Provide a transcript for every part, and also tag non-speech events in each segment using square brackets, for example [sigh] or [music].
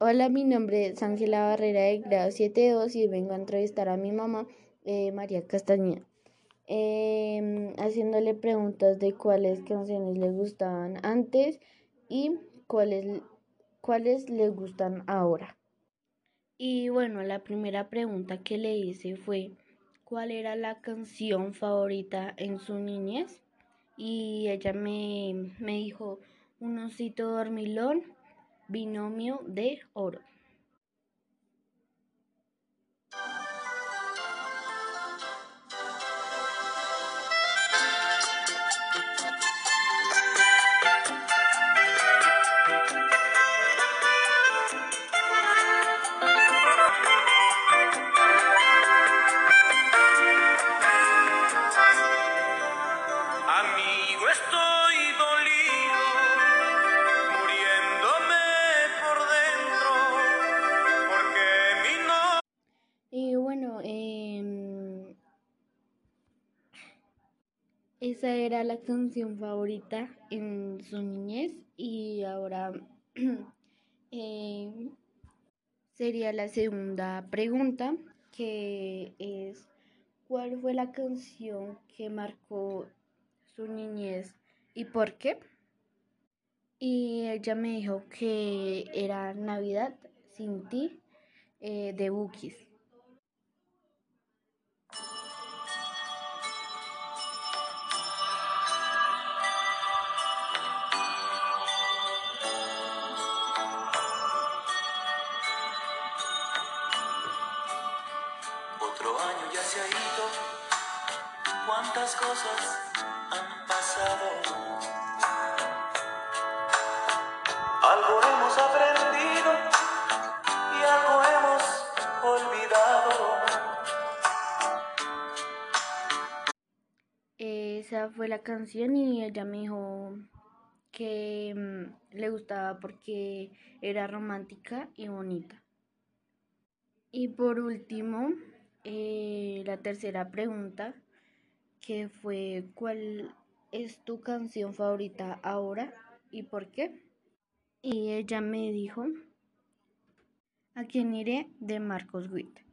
Hola, mi nombre es Ángela Barrera de grado 7.2 y vengo a entrevistar a mi mamá, eh, María Castañeda, em, haciéndole preguntas de cuáles canciones le gustaban antes y cuáles, cuáles le gustan ahora. Y bueno, la primera pregunta que le hice fue, ¿cuál era la canción favorita en su niñez? Y ella me, me dijo, un osito dormilón binomio de oro. Amigo, estoy esa era la canción favorita en su niñez y ahora em, [clears throat] sería la segunda pregunta que es ¿cuál fue la canción que marcó su niñez y por qué? Y ella me dijo que era Navidad sin ti eh, de Bookies. Otro año ya se ha ido, cuántas cosas han pasado. Algo hemos aprendido y algo hemos olvidado. Esa fue la canción y ella me dijo que mm, le gustaba porque era romántica y bonita. Y por último, eh, la tercera pregunta, que fue ¿cuál es tu canción favorita ahora y por qué? Y ella me dijo ¿A quién iré? de Marcos Witt.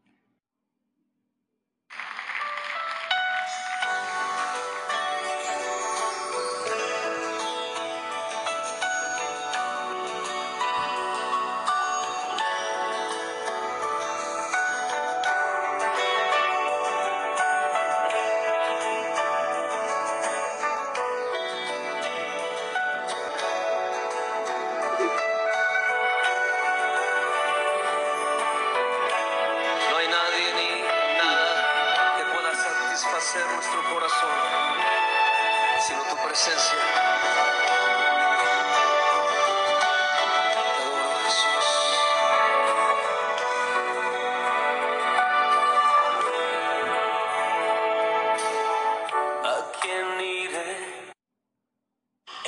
Presencia. Te adoro, Jesús. ¿A quién iré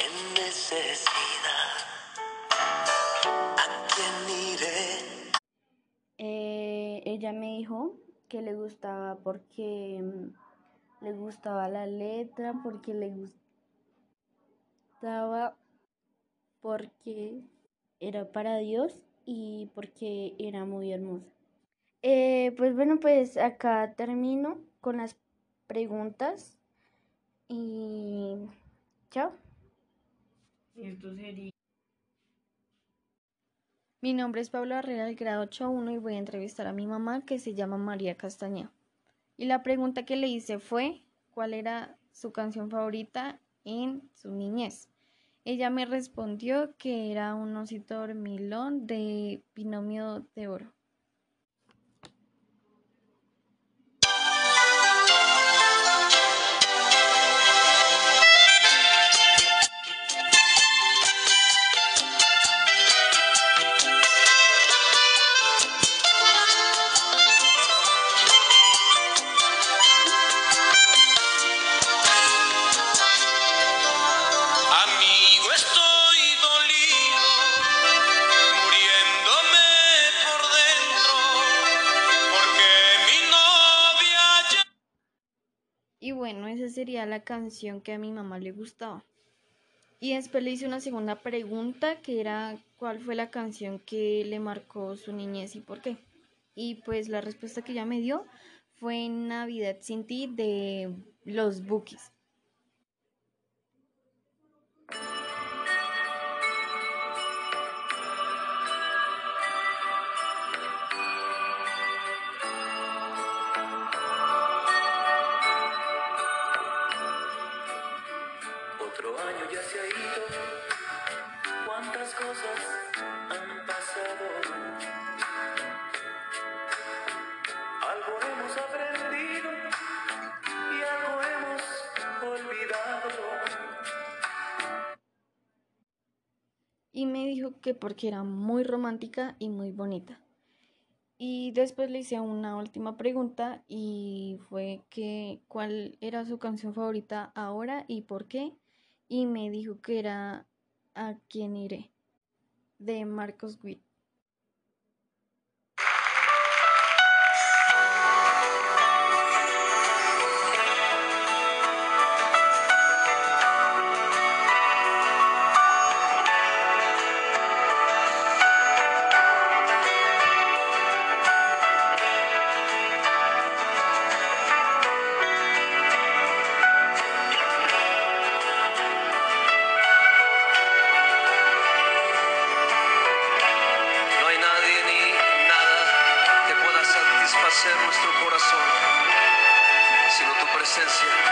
en necesidad? ¿A quién iré? Eh, ella me dijo que le gustaba porque mm, le gustaba la letra, porque le gustaba porque era para Dios y porque era muy hermosa. Eh, pues bueno, pues acá termino con las preguntas y chao. Esto sería. Mi nombre es Paula Herrera del grado 8.1 y voy a entrevistar a mi mamá que se llama María Castañeda. Y la pregunta que le hice fue cuál era su canción favorita en su niñez. Ella me respondió que era un osito dormilón de binomio de oro. Y bueno, esa sería la canción que a mi mamá le gustaba. Y después le hice una segunda pregunta que era cuál fue la canción que le marcó su niñez y por qué. Y pues la respuesta que ella me dio fue Navidad sin ti de los Bookies. Que porque era muy romántica y muy bonita. Y después le hice una última pregunta y fue que cuál era su canción favorita ahora y por qué. Y me dijo que era A quién iré de Marcos Witt. Corazón, sino tu presencia.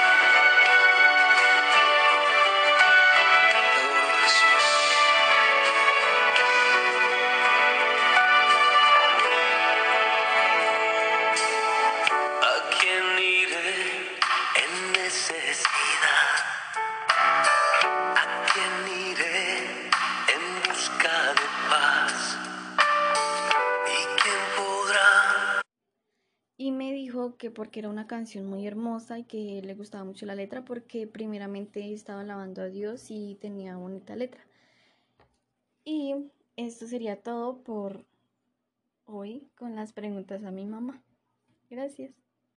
Que porque era una canción muy hermosa y que le gustaba mucho la letra porque primeramente estaba alabando a Dios y tenía bonita letra. Y esto sería todo por hoy con las preguntas a mi mamá. Gracias.